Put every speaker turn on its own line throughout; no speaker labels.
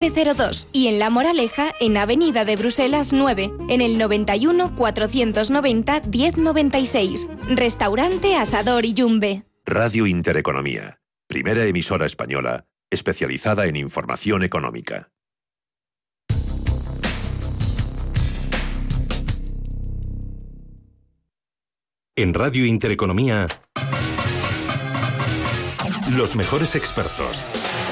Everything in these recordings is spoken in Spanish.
02 y en La Moraleja, en Avenida de Bruselas 9, en el 91 490 1096. Restaurante Asador y Yumbe.
Radio Intereconomía, primera emisora española especializada en información económica.
En Radio Intereconomía, los mejores expertos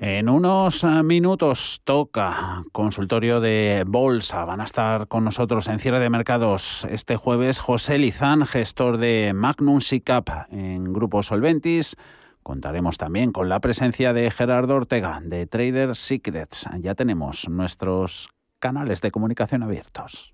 En unos eh, minutos toca consultorio de bolsa. Van a estar con nosotros en cierre de mercados este jueves José Lizán, gestor de Magnum SICAP en Grupo Solventis. Contaremos también con la presencia de Gerardo Ortega de Trader Secrets. Ya tenemos nuestros canales de comunicación abiertos.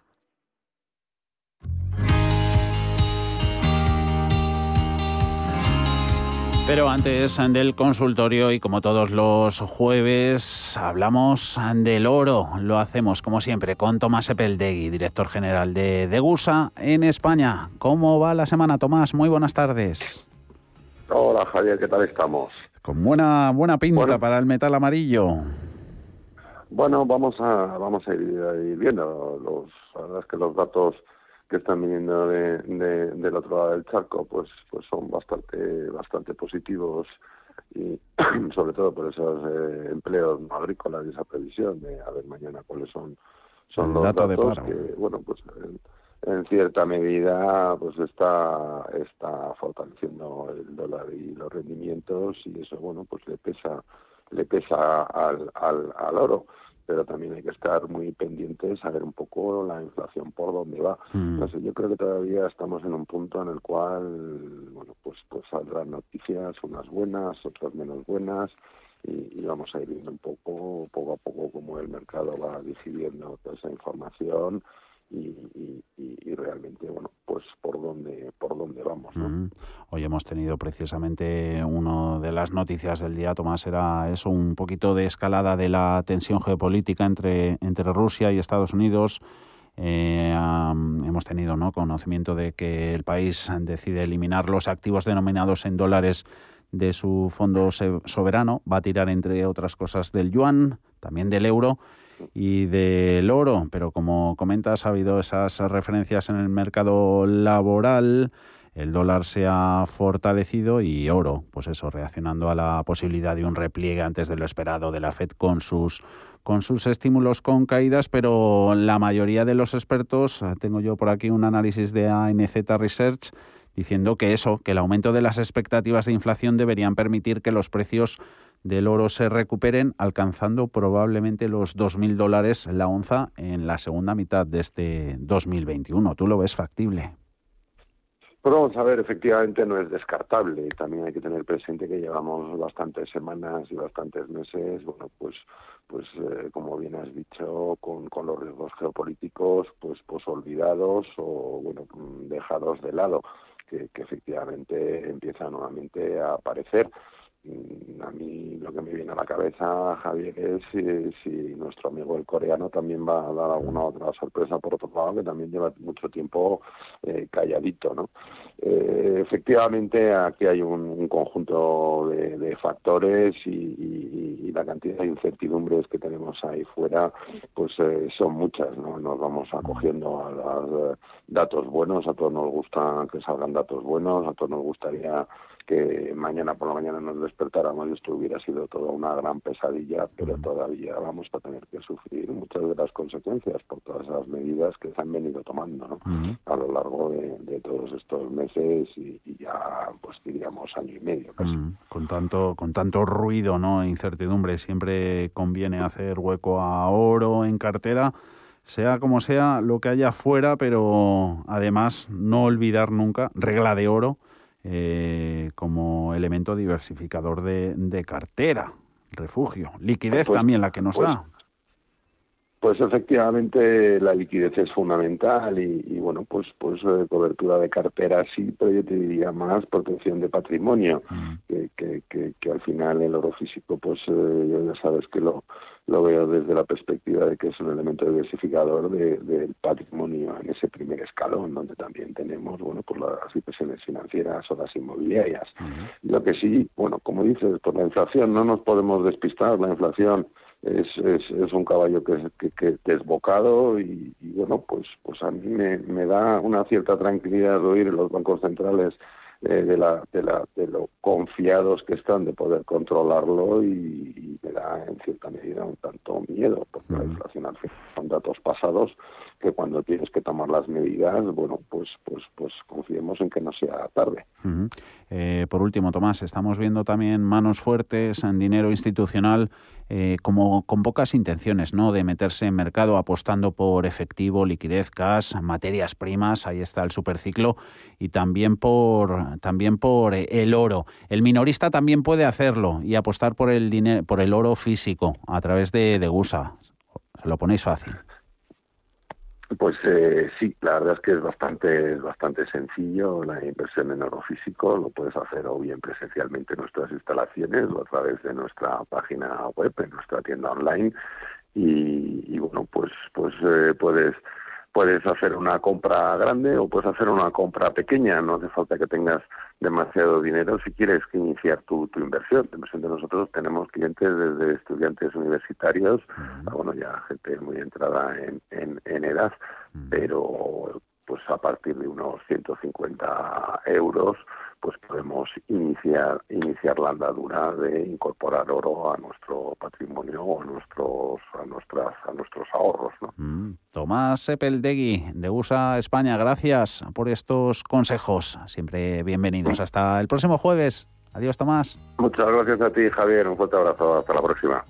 Pero antes del consultorio y como todos los jueves hablamos del oro. Lo hacemos como siempre con Tomás Epeldegui, director general de Degusa en España. ¿Cómo va la semana, Tomás? Muy buenas tardes.
Hola Javier, ¿qué tal estamos?
Con buena buena pinta para el metal amarillo.
Bueno, vamos a vamos a ir, viendo los la verdad es que los datos que están viniendo de, del otro lado del charco pues pues son bastante bastante positivos y sobre todo por esos eh, empleos agrícolas y esa previsión de a ver mañana cuáles son son los datos que bueno pues en, cierta medida pues está está fortaleciendo el dólar y los rendimientos y eso bueno pues le pesa le pesa al, al, al oro pero también hay que estar muy pendientes a ver un poco la inflación por dónde va. Mm. Entonces yo creo que todavía estamos en un punto en el cual, bueno, pues, pues saldrán noticias, unas buenas, otras menos buenas, y, vamos a ir viendo un poco, poco a poco, cómo el mercado va digiriendo toda esa información y, realmente bueno pues por dónde por dónde vamos
hoy hemos tenido precisamente una de las noticias del día Tomás era eso un poquito de escalada de la tensión geopolítica entre entre Rusia y Estados Unidos. Eh, hemos tenido ¿no? conocimiento de que el país decide eliminar los activos denominados en dólares de su fondo soberano, va a tirar entre otras cosas del yuan, también del euro y del oro, pero como comentas, ha habido esas referencias en el mercado laboral, el dólar se ha fortalecido y oro, pues eso, reaccionando a la posibilidad de un repliegue antes de lo esperado de la Fed con sus con sus estímulos con caídas, pero la mayoría de los expertos, tengo yo por aquí un análisis de ANZ Research, diciendo que eso, que el aumento de las expectativas de inflación deberían permitir que los precios del oro se recuperen, alcanzando probablemente los 2.000 dólares la onza en la segunda mitad de este 2021. ¿Tú lo ves factible?
Pues vamos a ver, efectivamente no es descartable. También hay que tener presente que llevamos bastantes semanas y bastantes meses, bueno, pues, pues eh, como bien has dicho, con, con los riesgos geopolíticos, pues, pues olvidados o bueno, dejados de lado, que, que efectivamente empiezan nuevamente a aparecer. Mm, a mí lo que me viene a la cabeza, Javier, es si, nuestro amigo el coreano también va a dar alguna otra sorpresa por otro lado, que también lleva mucho tiempo eh, calladito, ¿no? Eh, efectivamente, aquí hay un, conjunto de, factores y, la cantidad de incertidumbres que tenemos ahí fuera, pues eh, son muchas, ¿no? Nos vamos acogiendo a los datos buenos, a todos nos gusta que salgan datos buenos, a todos nos gustaría que mañana por la mañana nos despertáramos y esto hubiera sido toda una gran pesadilla, pero todavía vamos a tener que sufrir muchas de las consecuencias por todas las medidas que se han venido tomando ¿no? a lo largo de, todos estos meses y, ya pues diríamos año y medio casi.
Con tanto con tanto ruido, no, incertidumbre, siempre conviene hacer hueco a oro en cartera sea como sea lo que haya fuera, pero además no olvidar nunca, regla de oro, eh, como elemento diversificador de, cartera, refugio. Liquidez pues, también la que nos
pues,
da.
Pues efectivamente la liquidez es fundamental y, bueno, pues pues eh, cobertura de cartera sí, pero yo te diría más protección de patrimonio, mm. que, que, que, al final el oro físico, pues eh, ya sabes que lo, lo veo desde la perspectiva de que es un elemento diversificador del patrimonio en ese primer escalón, donde también tenemos, bueno, pues las inversiones financieras o las inmobiliarias. Lo que sí, bueno, como dices, por la inflación no nos podemos despistar, la inflación es, es, es un caballo que, que, que desbocado y, y, bueno, pues, pues a mí me, me da una cierta tranquilidad oír los bancos centrales eh, de, la, de, la, de lo confiados que están de poder controlarlo y, me da en cierta medida un tanto miedo, porque la inflación al fin son datos pasados que cuando tienes que tomar las medidas, bueno, pues pues pues confiemos en que no sea tarde.
Eh, por último, Tomás, estamos viendo también manos fuertes en dinero institucional eh, como con pocas intenciones, ¿no? De meterse en mercado apostando por efectivo, liquidez, cash, materias primas, ahí está el superciclo y también por también por el oro. El minorista también puede hacerlo y apostar por el dinero, por el oro físico a través de, de GUSA. Se lo ponéis fácil.
Pues eh, sí, la verdad es que es bastante, bastante sencillo la inversión en oro físico. Lo puedes hacer o bien presencialmente en nuestras instalaciones o a través de nuestra página web, en nuestra tienda online. Y, bueno, pues, pues eh, puedes puedes hacer una compra grande o puedes hacer una compra pequeña, no hace falta que tengas demasiado dinero si quieres que iniciar tu, tu inversión. De nosotros tenemos clientes desde estudiantes universitarios, bueno, ya gente muy entrada en, en, en edad, pero pues a partir de unos 150 euros pues podemos iniciar iniciar la andadura de incorporar oro a nuestro patrimonio o a nuestros a nuestras a nuestros ahorros ¿no?
Mm. Tomás Epeldegui de USA España gracias por estos consejos. Siempre bienvenidos. Hasta el próximo jueves. Adiós Tomás.
Muchas gracias a ti Javier. Un fuerte abrazo. Hasta la próxima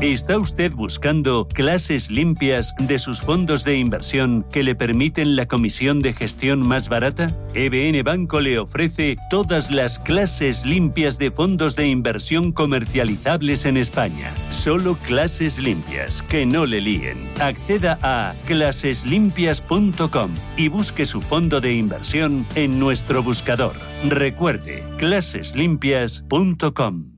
¿Está usted buscando clases limpias de sus fondos de inversión que le permiten la comisión de gestión más barata? EBN Banco le ofrece todas las clases limpias de fondos de inversión comercializables en España. Solo clases limpias, que no le líen. Acceda a claseslimpias.com y busque su fondo de inversión en nuestro buscador. Recuerde, claseslimpias.com.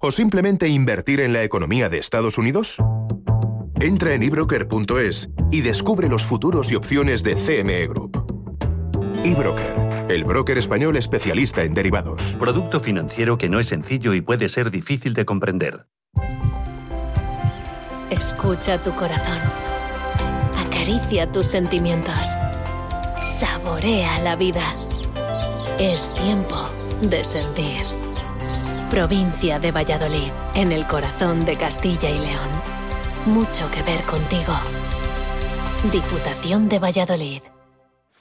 O simplemente invertir en la economía de Estados Unidos? Entra en ebroker.es y descubre los futuros y opciones de CME Group. eBroker, el broker español especialista en derivados.
Producto financiero que no es sencillo y puede ser difícil de comprender.
Escucha tu corazón. Acaricia tus sentimientos. Saborea la vida. Es tiempo de sentir. Provincia de Valladolid, en el corazón de Castilla y León. Mucho que ver contigo. Diputación de Valladolid.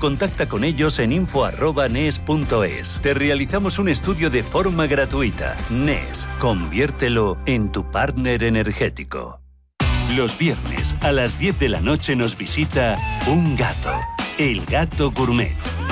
contacta con ellos en info.nes.es. Te realizamos un estudio de forma gratuita. NES, conviértelo en tu partner energético. Los viernes a las 10 de la noche nos visita un gato, el gato gourmet.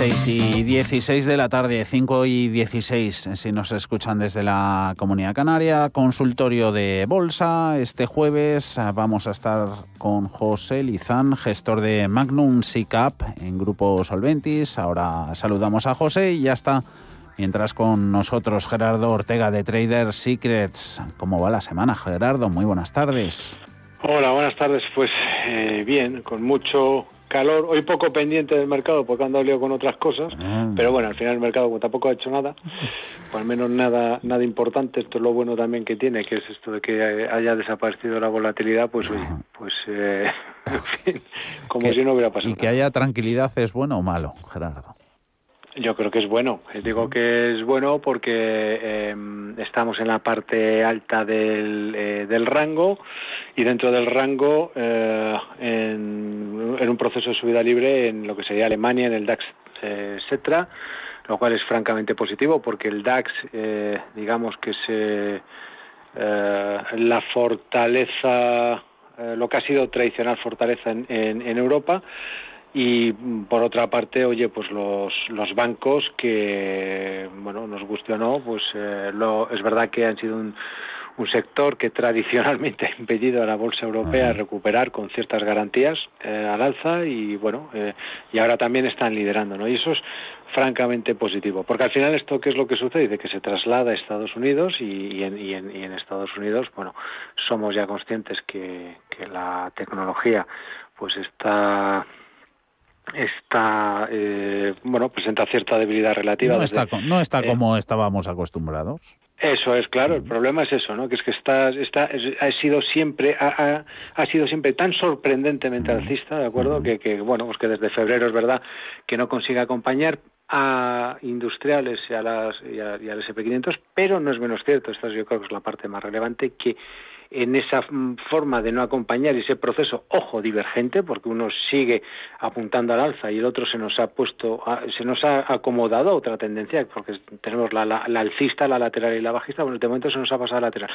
6 y 16 de la tarde, 5 y 16, si nos escuchan desde la Comunidad Canaria, consultorio de bolsa. Este jueves vamos a estar con José Lizán, gestor de Magnum SICAP en Grupo Solventis. Ahora saludamos a José y ya está. Mientras con nosotros Gerardo Ortega de Trader Secrets. ¿Cómo va la semana, Gerardo? Muy buenas tardes.
Hola, buenas tardes. Pues eh, bien, con mucho calor, hoy poco pendiente del mercado porque ando lío con otras cosas, ah. pero bueno, al final el mercado tampoco ha hecho nada, pues al menos nada nada importante, esto es lo bueno también que tiene, que es esto de que haya desaparecido la volatilidad, pues oye, pues eh, en fin, como si no hubiera pasado.
Y que haya tranquilidad es bueno o malo, Gerardo.
Yo creo que es bueno. Digo que es bueno porque em, estamos en la parte alta del, eh, del rango y dentro del rango eh, en, un proceso de subida libre en lo que sería Alemania, en el DAX eh, Setra, lo cual es francamente positivo porque el DAX, digamos que es la fortaleza, lo que ha sido tradicional fortaleza en, en Europa, y por otra parte oye pues los, los bancos que bueno nos guste o no pues eh, lo, es verdad que han sido un, un sector que tradicionalmente ha impedido a la bolsa europea recuperar con ciertas garantías eh, al alza y bueno eh, y ahora también están liderando no y eso es francamente positivo porque al final esto qué es lo que sucede de que se traslada a Estados Unidos y, en, y, en, y en Estados Unidos bueno somos ya conscientes que, que la tecnología pues está está eh, bueno presenta cierta debilidad relativa
no está, no está eh, como estábamos acostumbrados.
Eso es claro el problema es eso no que es que está, está ha sido siempre ha, ha, sido siempre tan sorprendentemente alcista de acuerdo que, que bueno pues que desde febrero es verdad que no consigue acompañar a industriales y a las y, a, y al SP500 pero no es menos cierto esta yo creo que es la parte más relevante que en esa forma de no acompañar ese proceso, ojo, divergente, porque uno sigue apuntando al alza y el otro se nos ha puesto, se nos ha acomodado a otra tendencia, porque tenemos la, alcista, la lateral y la bajista, bueno, de momento se nos ha pasado a lateral.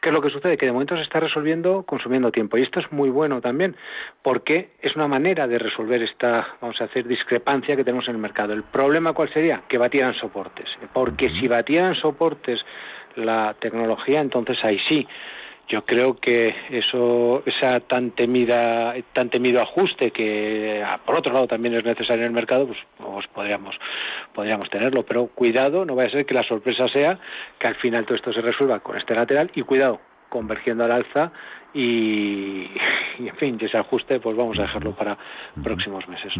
¿Qué es lo que sucede? Que de momento se está resolviendo consumiendo tiempo. Y esto es muy bueno también, porque es una manera de resolver esta, vamos a decir, discrepancia que tenemos en el mercado. ¿El problema cuál sería? Que batieran soportes. Porque si batieran soportes la tecnología, entonces ahí sí yo creo que eso esa tan temida tan temido ajuste que ah, por otro lado también es necesario en el mercado pues, pues, podríamos podríamos tenerlo. Pero cuidado no vaya a ser que la sorpresa sea que al final todo esto se resuelva con este lateral y cuidado convergiendo al alza y, en fin ese ajuste pues vamos a dejarlo para próximos meses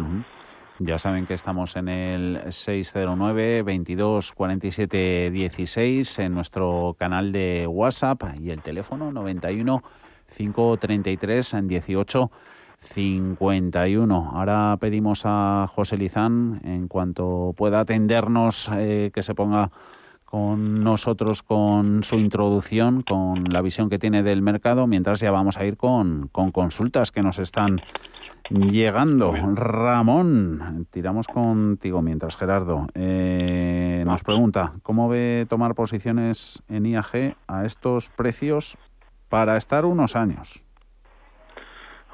ya saben que estamos en el 609 22 47 16 en nuestro canal de WhatsApp y el teléfono 91 533 18 51. Ahora pedimos a José Lizán, en cuanto pueda atendernos, eh, que se ponga con nosotros con su introducción, con la visión que tiene del mercado, mientras ya vamos a ir con, con consultas que nos están llegando. Ramón, tiramos contigo mientras, Gerardo. Eh, nos pregunta, ¿cómo ve tomar posiciones en IAG a estos precios para estar unos años?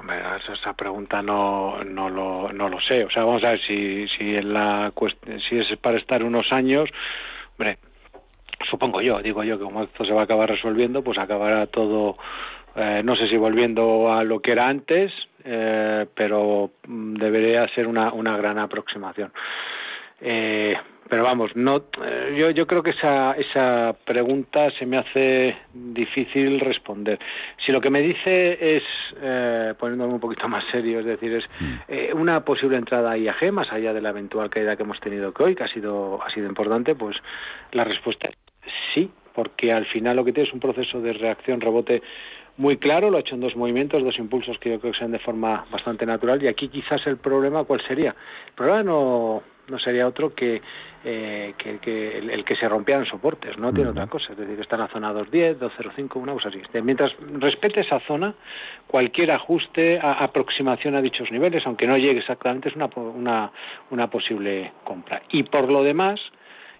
Hombre, esa pregunta no, no, lo, no lo sé. O sea, vamos a ver si, si, en la, si es para estar unos años. Hombre, supongo yo, digo yo que como esto se va a acabar resolviendo, pues acabará todo, eh, no sé si volviendo a lo que era antes, eh, pero mm, debería ser una, una gran aproximación. Eh, pero vamos, no, yo, yo creo que esa, esa pregunta se me hace difícil responder. Si lo que me dice es, eh, poniéndome un poquito más serio, es decir, es mm. una posible entrada a IAG, más allá de la eventual caída que hemos tenido que hoy, que ha sido, ha sido importante, pues la respuesta es sí, porque al final lo que tiene es un proceso de reacción-rebote muy claro, lo ha hecho en dos movimientos, dos impulsos que yo creo que sean de forma bastante natural. Y aquí quizás el problema, ¿cuál sería? El problema no, no sería otro que, eh, que, el, que se rompieran soportes, no tiene otra cosa. Es decir, está en la zona 210, 205, una cosa así. Mientras respete esa zona, cualquier ajuste, a, aproximación a dichos niveles, aunque no llegue exactamente, es una, una, una posible compra. Y por lo demás,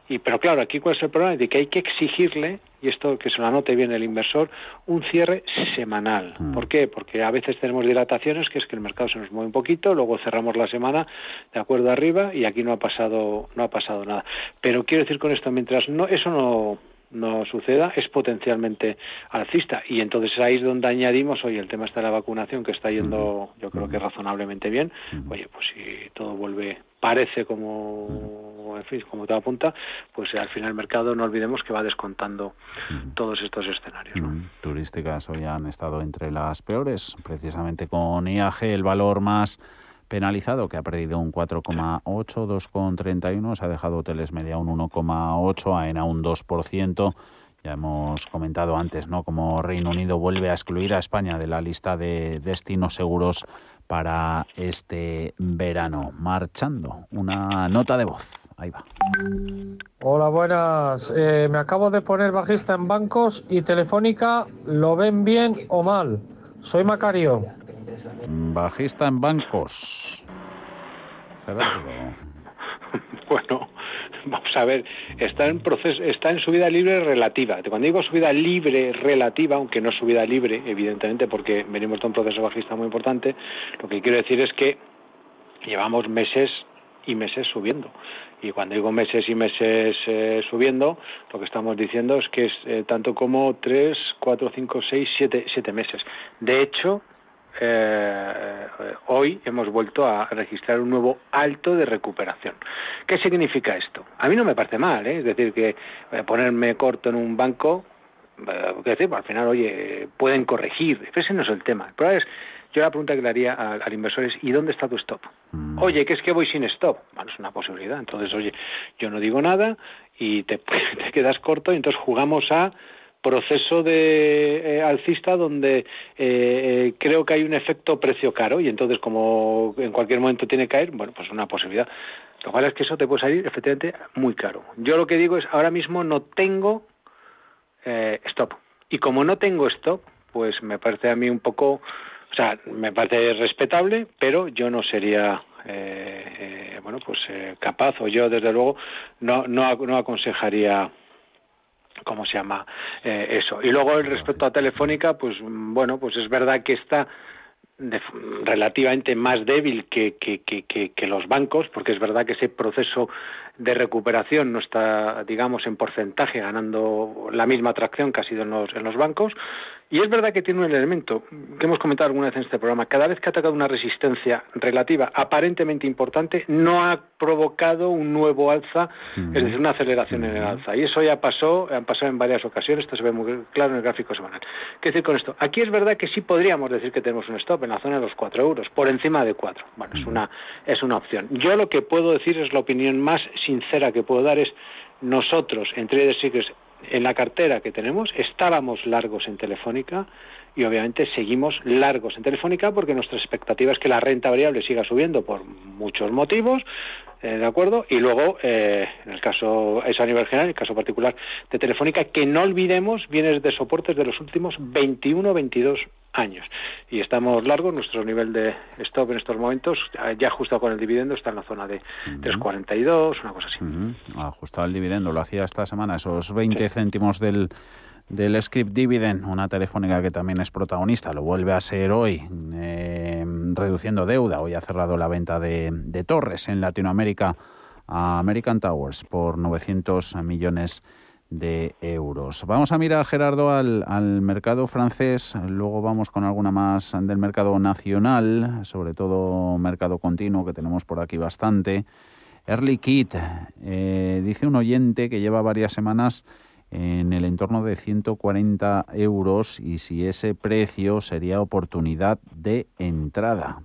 y, pero claro, aquí cuál es el problema, de que hay que exigirle, y esto que se lo anote bien el inversor, un cierre semanal. Mm. ¿Por qué? Porque a veces tenemos dilataciones, que es que el mercado se nos mueve un poquito, luego cerramos la semana de acuerdo arriba y aquí no ha pasado, no ha pasado nada. Pero quiero decir con esto, mientras no, eso no, no suceda, es potencialmente alcista. Y entonces ahí es donde añadimos, oye, el tema está de la vacunación, que está yendo, yo creo que razonablemente bien. Oye, pues si todo vuelve, parece como, en fin, como todo apunta, pues al final el mercado, no olvidemos que va descontando todos estos escenarios.
Turísticas hoy han estado entre las peores, precisamente con IAG, el valor más penalizado, que ha perdido un 4,8, 2,31, se ha dejado hoteles media un 1,8, AENA un 2%. Ya hemos comentado antes, ¿no? Como Reino Unido vuelve a excluir a España de la lista de destinos seguros para este verano. Marchando, una nota de voz. Ahí va.
Hola, buenas. Eh, me acabo de poner bajista en bancos y Telefónica, ¿lo ven bien o mal? Soy Macario.
Bajista en bancos.
Bueno, vamos a ver, está en proceso, está en subida libre relativa. Cuando digo subida libre relativa, aunque no subida libre, evidentemente, porque venimos de un proceso bajista muy importante, lo que quiero decir es que llevamos meses y meses subiendo. Y cuando digo meses y meses eh, subiendo, lo que estamos diciendo es que es eh, tanto como tres, cuatro, cinco, seis, siete, siete meses. De hecho, eh, hoy hemos vuelto a registrar un nuevo alto de recuperación. ¿Qué significa esto? A mí no me parece mal, ¿eh? es decir, que eh, ponerme corto en un banco, eh, decir, al final, oye, pueden corregir, ese no es el tema. El es, yo la pregunta que le haría al, inversor es, ¿y dónde está tu stop? Mm. Oye, que es que voy sin stop. Bueno, es una posibilidad. Entonces, oye, yo no digo nada y te, te quedas corto y entonces jugamos a proceso de eh, alcista donde eh, eh, creo que hay un efecto precio caro y entonces como en cualquier momento tiene que caer, bueno, pues una posibilidad. Lo cual es que eso te puede salir efectivamente muy caro. Yo lo que digo es, ahora mismo no tengo stop. Y como no tengo stop, pues me parece a mí un poco, o sea, me parece respetable, pero yo no sería bueno, pues capaz, o yo desde luego no, no, no aconsejaría ¿cómo se llama eh, eso? Y luego respecto a Telefónica, pues bueno, pues es verdad que está relativamente más débil que, que, que, que, los bancos, porque es verdad que ese proceso de recuperación no está, digamos, en porcentaje ganando la misma atracción que ha sido en los, en los bancos. Y es verdad que tiene un elemento que hemos comentado alguna vez en este programa. Cada vez que ha atacado una resistencia relativa aparentemente importante, no ha provocado un nuevo alza, es decir, una aceleración en el alza. Y eso ya pasó, han pasado en varias ocasiones, esto se ve muy claro en el gráfico semanal. ¿Qué decir con esto? Aquí es verdad que sí podríamos decir que tenemos un stop en la zona de los 4 euros, por encima de 4. Bueno, es una, es una opción. Yo lo que puedo decir es la opinión más sincera que puedo dar es nosotros en Trader Secrets en la cartera que tenemos estábamos largos en Telefónica y obviamente seguimos largos en Telefónica porque nuestra expectativa es que la renta variable siga subiendo por muchos motivos, ¿de acuerdo? Y luego, eh, en el caso, eso a nivel general, en el caso particular de Telefónica, que no olvidemos bienes de soportes de los últimos 21 22 años. Y estamos largos, nuestro nivel de stop en estos momentos, ya ajustado con el dividendo, está en la zona de 3,42, una cosa así.
Ajustado el dividendo, lo hacía esta semana, esos 20 céntimos del del script dividend, una telefónica que también es protagonista, lo vuelve a ser hoy, eh, reduciendo deuda. Hoy ha cerrado la venta de, torres en Latinoamérica a American Towers por 900 millones de euros. Vamos a mirar, Gerardo, al, al, mercado francés, luego vamos con alguna más del mercado nacional, sobre todo mercado continuo, que tenemos por aquí bastante. Early Kit, eh, dice un oyente que lleva varias semanas en el entorno de 140 euros y si ese precio sería oportunidad de entrada.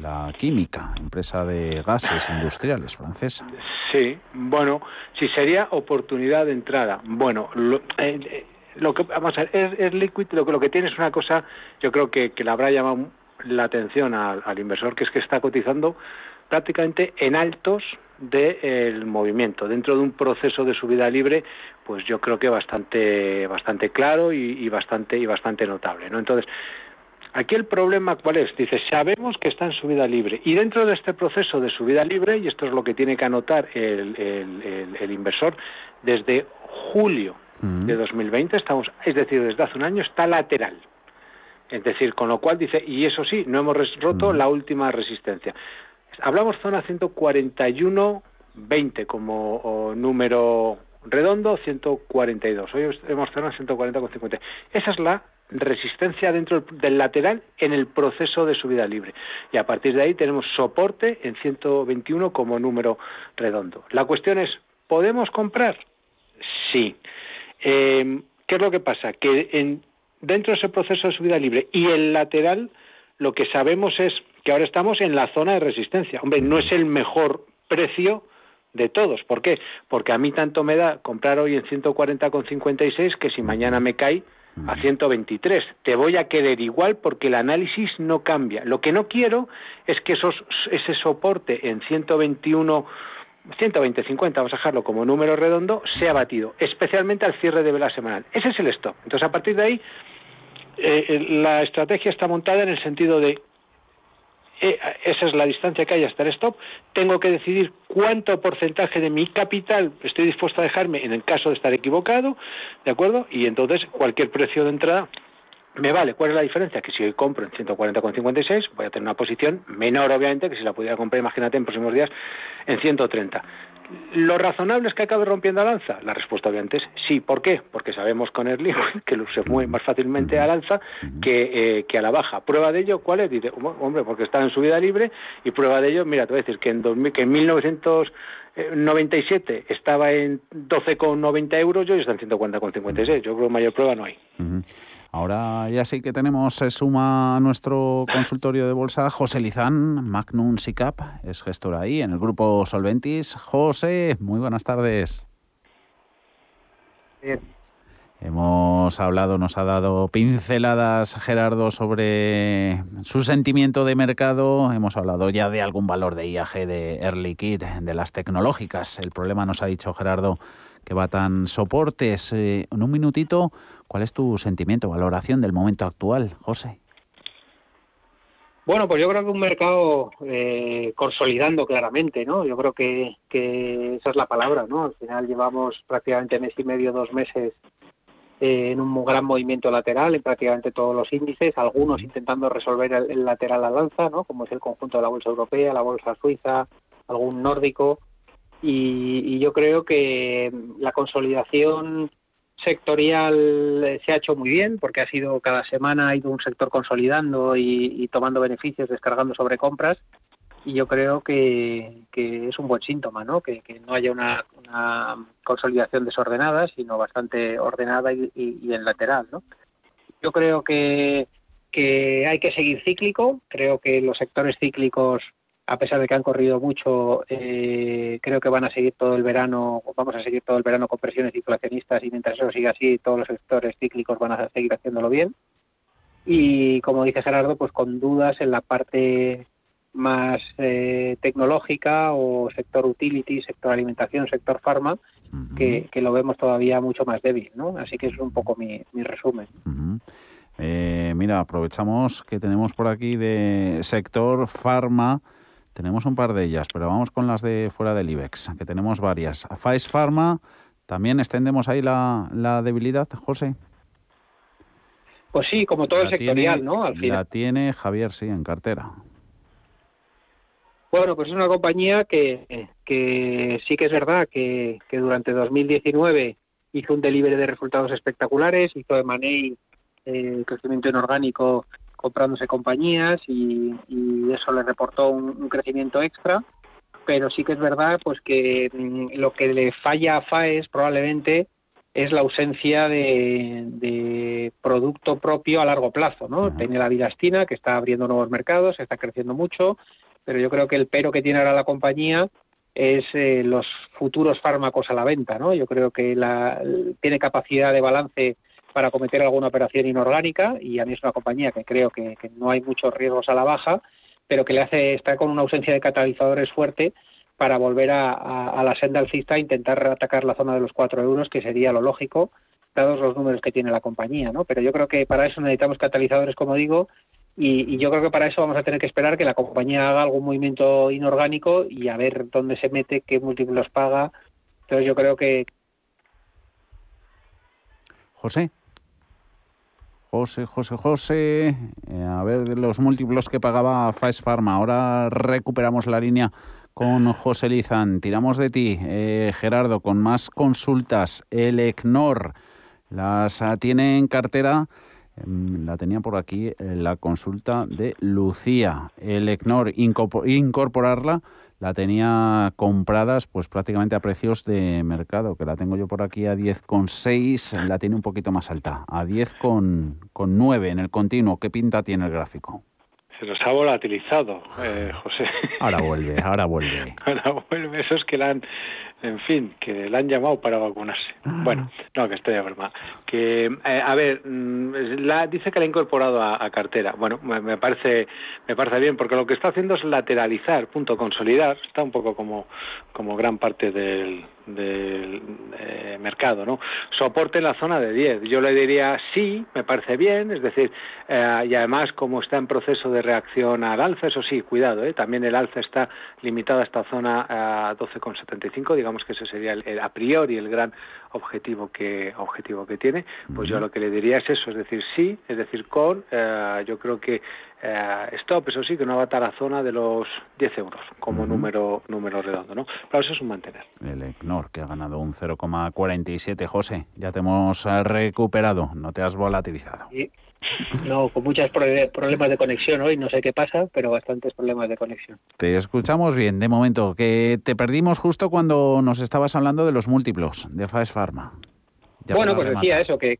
La Química, empresa de gases industriales francesa.
Sí, bueno, si sería oportunidad de entrada. Bueno, lo, eh, eh, que vamos a ver, es, Liquid, lo que, lo que tiene es una cosa, yo creo que, que le habrá llamado la atención al inversor, que es que está cotizando prácticamente en altos del movimiento. Dentro de un proceso de subida libre, pues yo creo que bastante, bastante claro y, bastante, y bastante notable. ¿no? Entonces, Aquí el problema cuál es? Dice, sabemos que está en subida libre y dentro de este proceso de subida libre, y esto es lo que tiene que anotar el, el, inversor, desde julio de 2020 estamos, es decir, desde hace un año está lateral. Es decir, con lo cual dice, y eso sí, no hemos roto la última resistencia. Hablamos zona 141.20 como número redondo, 142. Hoy hemos zona 140,50. Esa es la resistencia dentro del lateral en el proceso de subida libre. Y a partir de ahí tenemos soporte en 121 como número redondo. La cuestión es, ¿podemos comprar? Sí. Eh, ¿Qué es lo que pasa? Que en, dentro de ese proceso de subida libre y el lateral, lo que sabemos es que ahora estamos en la zona de resistencia. Hombre, no es el mejor precio de todos. ¿Por qué? Porque a mí tanto me da comprar hoy en 140,56 que si mañana me cae a 123. Te voy a querer igual porque el análisis no cambia. Lo que no quiero es que esos, ese soporte en 121 120, 50, vamos a dejarlo como número redondo, sea batido, especialmente al cierre de vela semanal. Ese es el stop. Entonces, a partir de ahí, eh, eh, la estrategia está montada en el sentido de esa es la distancia que hay hasta el stop, tengo que decidir cuánto porcentaje de mi capital estoy dispuesto a dejarme en el caso de estar equivocado, ¿de acuerdo? Y entonces cualquier precio de entrada me vale. ¿Cuál es la diferencia? Que si hoy compro en 140,56 voy a tener una posición menor, obviamente, que si la pudiera comprar, imagínate, en próximos días en 130. ¿Lo razonable es que acabe rompiendo al alza? La respuesta obviamente es sí. ¿Por qué? Porque sabemos con Erling que se mueve más fácilmente al alza que, eh, que a la baja. ¿Prueba de ello cuál es? Dice, hombre, porque está en subida libre y prueba de ello, mira, te voy a decir que en, 2000, que en 1997 estaba en 12,90 euros y hoy está en 140,56. Yo creo que mayor prueba no hay.
Ahora ya sí que tenemos, se suma a nuestro consultorio de bolsa José Lizán, Magnum SICAP, es gestor ahí en el grupo Solventis. José, muy buenas tardes. Hemos hablado, nos ha dado pinceladas Gerardo sobre su sentimiento de mercado. Hemos hablado ya de algún valor de IAG, de Early Kit, de las tecnológicas. El problema nos ha dicho Gerardo que va tan soportes. Eh, en un minutito, ¿Cuál es tu sentimiento, valoración del momento actual, José?
Bueno, pues yo creo que un mercado eh, consolidando claramente, ¿no? Yo creo que, que, esa es la palabra, ¿no? Al final llevamos prácticamente mes y medio, dos meses eh, en un gran movimiento lateral en prácticamente todos los índices, algunos intentando resolver el, lateral al alza, ¿no? Como es el conjunto de la bolsa europea, la bolsa suiza, algún nórdico, y yo creo que la consolidación sectorial eh, se ha hecho muy bien porque ha sido cada semana ha ido un sector consolidando y, tomando beneficios, descargando sobre compras y yo creo que, es un buen síntoma, ¿no? Que, no haya una, consolidación desordenada, sino bastante ordenada y, en lateral, ¿no? Yo creo que, que hay que seguir cíclico, creo que los sectores cíclicos a pesar de que han corrido mucho, eh, creo que van a seguir todo el verano, vamos a seguir todo el verano con presiones inflacionistas y mientras eso siga así, todos los sectores cíclicos van a seguir haciéndolo bien. Y como dice Gerardo, pues con dudas en la parte más eh, tecnológica o sector utility, sector alimentación, sector farma, que, lo vemos todavía mucho más débil, ¿no? Así que es un poco mi, resumen.
Eh, mira, aprovechamos que tenemos por aquí de sector farma tenemos un par de ellas, pero vamos con las de fuera del IBEX, que tenemos varias. Fais Pharma, ¿también extendemos ahí la, debilidad, José?
Pues sí, como todo el sectorial, ¿no?
Al final. La tiene Javier, sí, en cartera.
Bueno, pues es una compañía que, que sí que es verdad que, que durante 2019 hizo un delivery de resultados espectaculares, hizo de Money eh, crecimiento inorgánico comprándose compañías y, eso le reportó un, crecimiento extra pero sí que es verdad pues que mm, lo que le falla a FAES probablemente es la ausencia de, producto propio a largo plazo, ¿no? Tiene la vidastina que está abriendo nuevos mercados, está creciendo mucho, pero yo creo que el pero que tiene ahora la compañía es eh, los futuros fármacos a la venta, ¿no? Yo creo que la, tiene capacidad de balance para cometer alguna operación inorgánica y a mí es una compañía que creo que, no hay muchos riesgos a la baja, pero que le hace estar con una ausencia de catalizadores fuerte para volver a, la senda alcista e intentar atacar la zona de los 4 euros, que sería lo lógico, dados los números que tiene la compañía. ¿no? Pero yo creo que para eso necesitamos catalizadores, como digo, y, y, yo creo que para eso vamos a tener que esperar que la compañía haga algún movimiento inorgánico y a ver dónde se mete, qué múltiplos paga. Entonces yo creo que...
José. José, José, José. Eh, a ver los múltiplos que pagaba Faes Pharma. Ahora recuperamos la línea con José Lizán. Tiramos de ti, eh, Gerardo, con más consultas. El ECNOR las tiene en cartera. Em, la tenía por aquí la consulta de Lucía. El ECNOR, incorporarla la tenía compradas pues prácticamente a precios de mercado, que la tengo yo por aquí a 10,6, la tiene un poquito más alta, a 10,9 en el continuo. ¿Qué pinta tiene el gráfico?
Se nos ha volatilizado, eh, José.
Ahora vuelve, ahora vuelve.
ahora vuelve, eso es que la han, en fin, que la han llamado para vacunarse. Ah. Bueno, no, que estoy de broma. Que, eh, a ver, mm, la, dice que la ha incorporado a, cartera. Bueno, me, parece me parece bien, porque lo que está haciendo es lateralizar, punto consolidar. Está un poco como, como gran parte del, del eh, mercado, ¿no? Soporte en la zona de 10. Yo le diría sí, me parece bien, es decir, eh, y además como está en proceso de reacción al alza, eso sí, cuidado, ¿eh? también el alza está limitado a esta zona a 12,75, digamos que ese sería el, a priori el gran objetivo que objetivo que tiene. Pues yo lo que le diría es eso, es decir, sí, es decir, con, yo creo que eh, stop, eso sí, que no va a estar a la zona de los 10 euros como número número redondo, ¿no? Pero eso es un mantener.
El Que ha ganado un 0,47. José, ya te hemos eh, recuperado, no te has volatilizado.
No, con muchos problemas de conexión hoy, no sé qué pasa, pero bastantes problemas de conexión.
Te escuchamos bien, de momento, que te perdimos justo cuando nos estabas hablando de los múltiplos de Faes Pharma.
bueno, pues decía eso, que,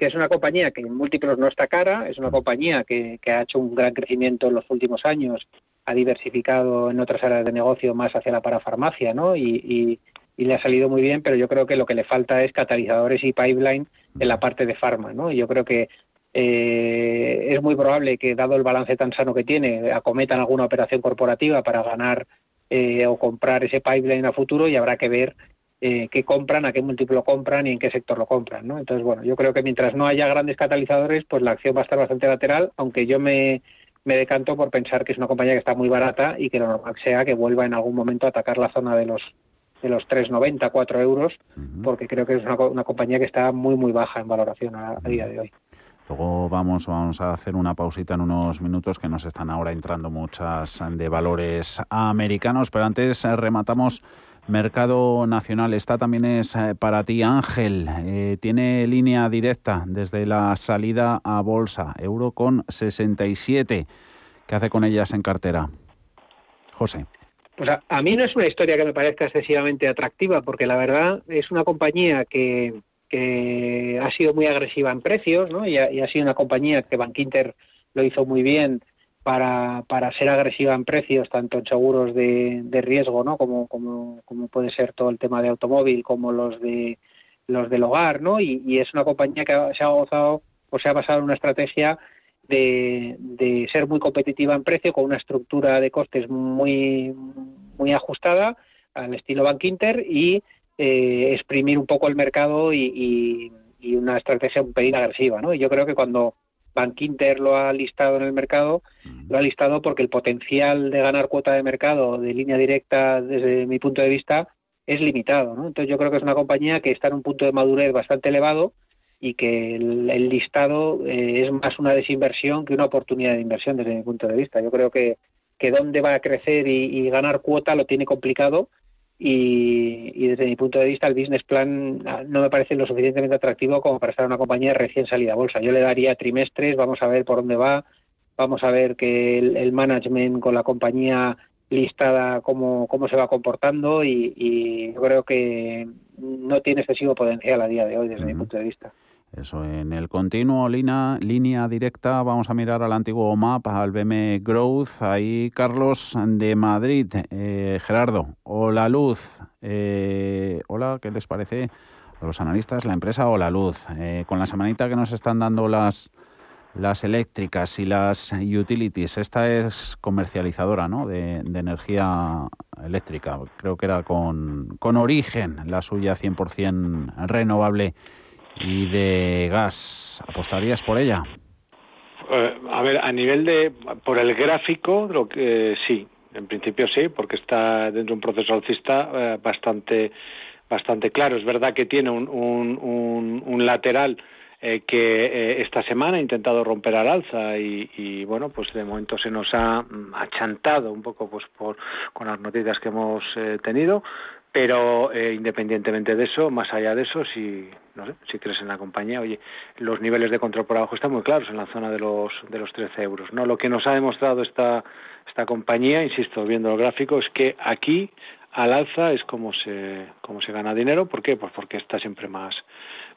que es una compañía que en múltiplos no está cara, es una compañía que, ha hecho un gran crecimiento en los últimos años, ha diversificado en otras áreas de negocio más hacia la parafarmacia, ¿no? Y, le ha salido muy bien, pero yo creo que lo que le falta es catalizadores y pipeline en la parte de farma, ¿no? Y yo creo que eh, es muy probable que, dado el balance tan sano que tiene, acometan alguna operación corporativa para ganar eh, o comprar ese pipeline a futuro y habrá que ver eh, qué compran, a qué múltiplo compran y en qué sector lo compran. ¿no? Entonces, bueno, yo creo que mientras no haya grandes catalizadores, pues la acción va a estar bastante lateral, aunque yo me, me decanto por pensar que es una compañía que está muy barata y que lo normal sea que vuelva en algún momento a atacar la zona de los de los 3,90, 4 euros, porque creo que es una, compañía que está muy, muy baja en valoración a, día de hoy.
Luego vamos, vamos a hacer una pausita en unos minutos que nos están ahora entrando muchas de valores americanos, pero antes eh, rematamos mercado nacional. Esta también es eh, para ti, Ángel. Eh, tiene línea directa desde la salida a bolsa, euro con 67. ¿Qué hace con ellas en cartera? José.
Pues a, mí no es una historia que me parezca excesivamente atractiva, porque la verdad es una compañía que, ha sido muy agresiva en precios, ¿no? Y ha, y ha sido una compañía que Bankinter lo hizo muy bien para, para ser agresiva en precios, tanto en seguros de, de riesgo, ¿no? Como, como, como puede ser todo el tema de automóvil, como los de los del hogar, ¿no? Y, es una compañía que se ha gozado o se ha basado en una estrategia de, ser muy competitiva en precio, con una estructura de costes muy, muy ajustada al estilo Bank Inter y eh, exprimir un poco el mercado y, y, una estrategia un pelín agresiva, ¿no? Y yo creo que cuando Bank Inter lo ha listado en el mercado, lo ha listado porque el potencial de ganar cuota de mercado de línea directa, desde mi punto de vista, es limitado. ¿no? Entonces yo creo que es una compañía que está en un punto de madurez bastante elevado y que el, listado eh, es más una desinversión que una oportunidad de inversión desde mi punto de vista. Yo creo que, que dónde va a crecer y, ganar cuota lo tiene complicado y, y, desde mi punto de vista el business plan ah, no me parece lo suficientemente atractivo como para estar en una compañía recién salida a bolsa. Yo le daría trimestres, vamos a ver por dónde va, vamos a ver que el management con la compañía listada cómo, cómo se va comportando y, yo creo que no tiene excesivo potencial a día de hoy desde mi punto de vista.
Eso, en el continuo línea, línea directa vamos a mirar al antiguo MAP, al BM Growth. Ahí Carlos de Madrid. Eh, Gerardo, hola Luz. Eh, hola, ¿qué les parece a los analistas la empresa o la Luz? Eh, con la semanita que nos están dando las las eléctricas y las utilities. Esta es comercializadora ¿no? de, energía eléctrica. Creo que era con, con origen, la suya 100% renovable y de gas. ¿Apostarías por ella?
Eh, a ver, a nivel de, por el gráfico, lo que sí, en principio sí, porque está dentro de un proceso alcista eh, bastante, bastante claro. Es verdad que tiene un, un, lateral eh, que eh, esta semana ha intentado romper al alza y, bueno, pues de momento se nos ha mm, achantado un poco pues por con las noticias que hemos eh, tenido, pero independientemente de eso, más allá de eso, si no sé, si crees en la compañía, oye, los niveles de control por abajo están muy claros en la zona de los de los 13 euros, ¿no? Lo que nos ha demostrado esta esta compañía, insisto, viendo el gráfico, es que aquí al alza es como se, como se gana dinero. ¿Por qué? Pues porque está siempre más,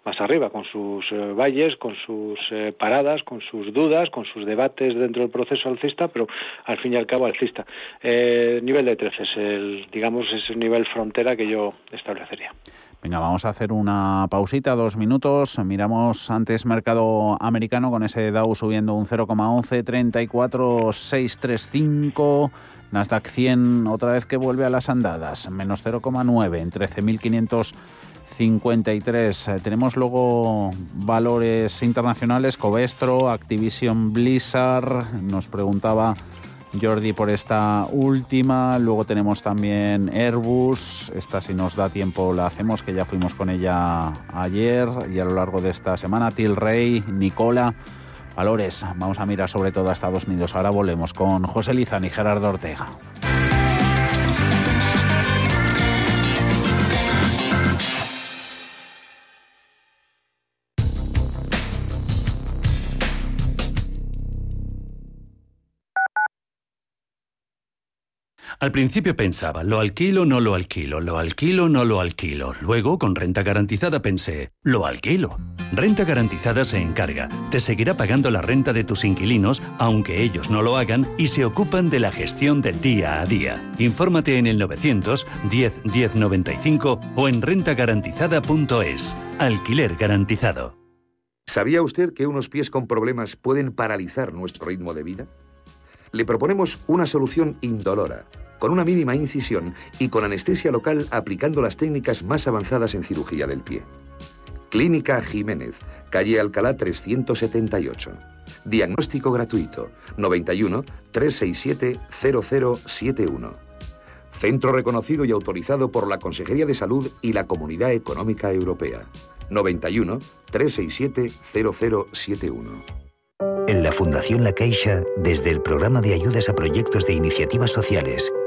más arriba, con sus eh, valles, con sus eh, paradas, con sus dudas, con sus debates dentro del proceso alcista, pero al fin y al cabo alcista. Eh, nivel de 13 es el, digamos, es el nivel frontera que yo establecería.
Venga, vamos a hacer una pausita, dos minutos. Miramos antes mercado americano con ese Dow subiendo un 0,11, 34,635. Nasdaq 100 otra vez que vuelve a las andadas, menos 0,9 en 13.553. Tenemos luego valores internacionales, Covestro, Activision Blizzard, nos preguntaba Jordi por esta última, luego tenemos también Airbus, esta si nos da tiempo la hacemos, que ya fuimos con ella ayer y a lo largo de esta semana, Tilray, Nicola. Valores, vamos a mirar sobre todo a Estados Unidos. Ahora volvemos con José Lizán y Gerardo Ortega.
Al principio pensaba, lo alquilo, no lo alquilo, lo alquilo, no lo alquilo. Luego, con renta garantizada pensé, lo alquilo. Renta garantizada se encarga, te seguirá pagando la renta de tus inquilinos, aunque ellos no lo hagan, y se ocupan de la gestión del día a día. Infórmate en el 900 10 10 95 o en rentagarantizada.es. Alquiler garantizado.
¿Sabía usted que unos pies con problemas pueden paralizar nuestro ritmo de vida? Le proponemos una solución indolora con una mínima incisión y con anestesia local aplicando las técnicas más avanzadas en cirugía del pie. Clínica Jiménez, calle Alcalá 378. Diagnóstico gratuito 91 367 0071. Centro reconocido y autorizado por la Consejería de Salud y la Comunidad Económica Europea. 91 367 0071.
En la Fundación La Caixa, desde el programa de ayudas a proyectos de iniciativas sociales,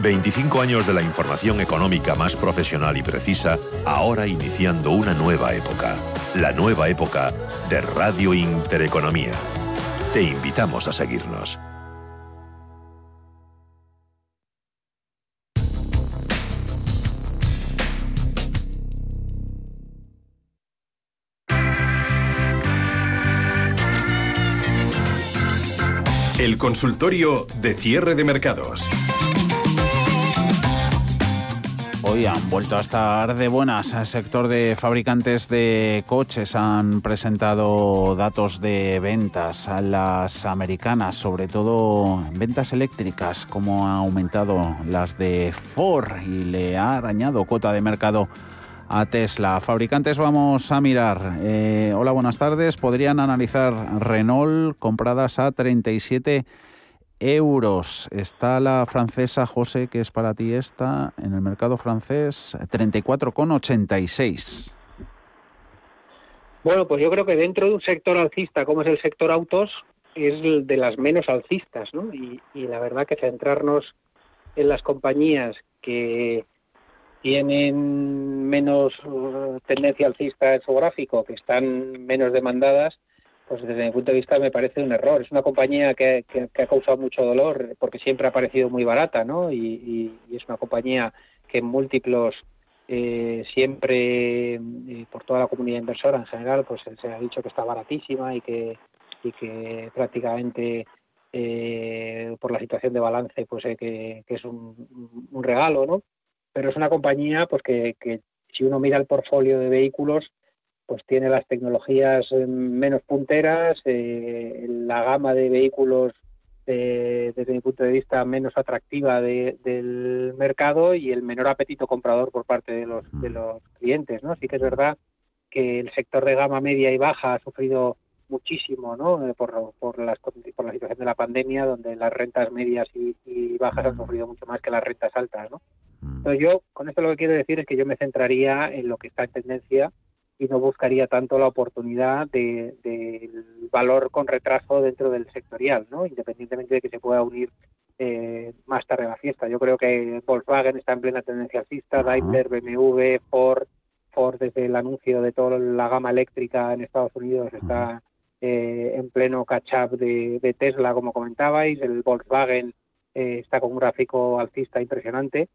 25 años de la información económica más profesional y precisa, ahora iniciando una nueva época. La nueva época de Radio Intereconomía. Te invitamos a seguirnos.
El consultorio de cierre de mercados.
Hoy han vuelto a estar de buenas. El sector de fabricantes de coches han presentado datos de ventas a las americanas, sobre todo ventas eléctricas, como ha aumentado las de Ford y le ha arañado cuota de mercado a Tesla. Fabricantes vamos a mirar. Eh, hola, buenas tardes. Podrían analizar Renault compradas a 37 euros. Está la francesa José, que es para ti esta, en el mercado francés, 34,86.
Bueno, pues yo creo que dentro de un sector alcista como es el sector autos, es de las menos alcistas, ¿no? Y, y la verdad que centrarnos en las compañías que tienen menos uh, tendencia alcista en su gráfico, que están menos demandadas, pues desde mi punto de vista me parece un error. Es una compañía que, ha causado mucho dolor porque siempre ha parecido muy barata, ¿no? Y, es una compañía que en múltiplos eh, siempre, eh, por toda la comunidad inversora en general, pues se ha dicho que está baratísima y que, y que prácticamente eh, por la situación de balance, pues que, es un, un, regalo, ¿no? Pero es una compañía pues que, que si uno mira el portfolio de vehículos, pues tiene las tecnologías eh, menos punteras, eh, la gama de vehículos eh, desde mi punto de vista menos atractiva del mercado y el menor apetito comprador por parte de los, de los clientes. ¿no? Sí que es verdad que el sector de gama media y baja ha sufrido muchísimo ¿no? por, por, las, por la situación de la pandemia, donde las rentas medias y, y bajas han sufrido mucho más que las rentas altas. ¿no? Entonces yo, con esto lo que quiero decir es que yo me centraría en lo que está en tendencia y no buscaría tanto la oportunidad del de, valor con retraso dentro del sectorial, ¿no? independientemente de que se pueda unir eh, más tarde a la fiesta. Yo creo que Volkswagen está en plena tendencia alcista, Daimler, BMW, Ford, Ford desde el anuncio de toda la gama eléctrica en Estados Unidos está eh, en pleno catch-up de, Tesla, como comentabais, el Volkswagen eh, está con un gráfico alcista impresionante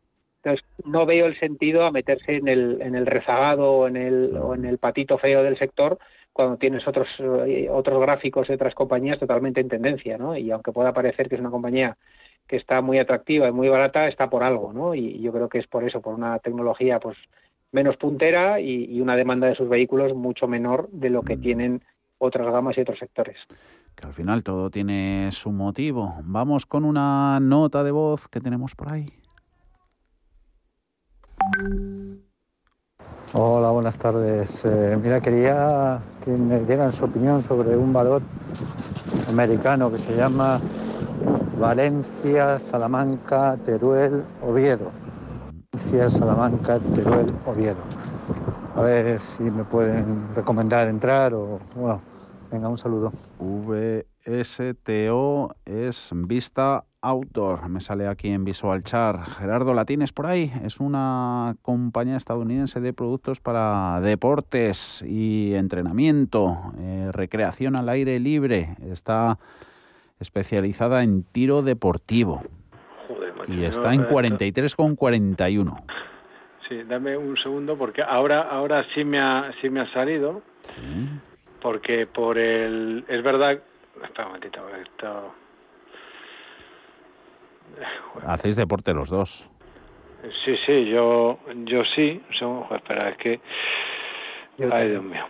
entonces, no veo el sentido a meterse en el, en el rezagado o en el, o en el patito feo del sector cuando tienes otros, eh, otros gráficos de otras compañías totalmente en tendencia, ¿no? Y aunque pueda parecer que es una compañía que está muy atractiva y muy barata, está por algo, ¿no? Y yo creo que es por eso, por una tecnología pues menos puntera y, y una demanda de sus vehículos mucho menor de lo que tienen otras gamas y otros sectores.
Que al final todo tiene su motivo. Vamos con una nota de voz que tenemos por ahí.
Hola, buenas tardes. Eh, mira, quería que me dieran su opinión sobre un valor americano que se llama Valencia, Salamanca, Teruel, Oviedo. Valencia, Salamanca, Teruel, Oviedo. A ver si me pueden recomendar entrar o, bueno, venga, un saludo.
VSTO es Vista Outdoor, me sale aquí en Visual Char. Gerardo, ¿la tienes por ahí? Es una compañía estadounidense de productos para deportes y entrenamiento, eh, recreación al aire libre. Está especializada en tiro deportivo. y está en 43,41.
Sí, dame un segundo porque ahora ahora sí me ha sí me ha salido. Porque por el es verdad, espera un momentito, esto
Hacéis deporte los dos.
Sí, sí, yo, yo sí. espera, es que... Ay, Dios mío.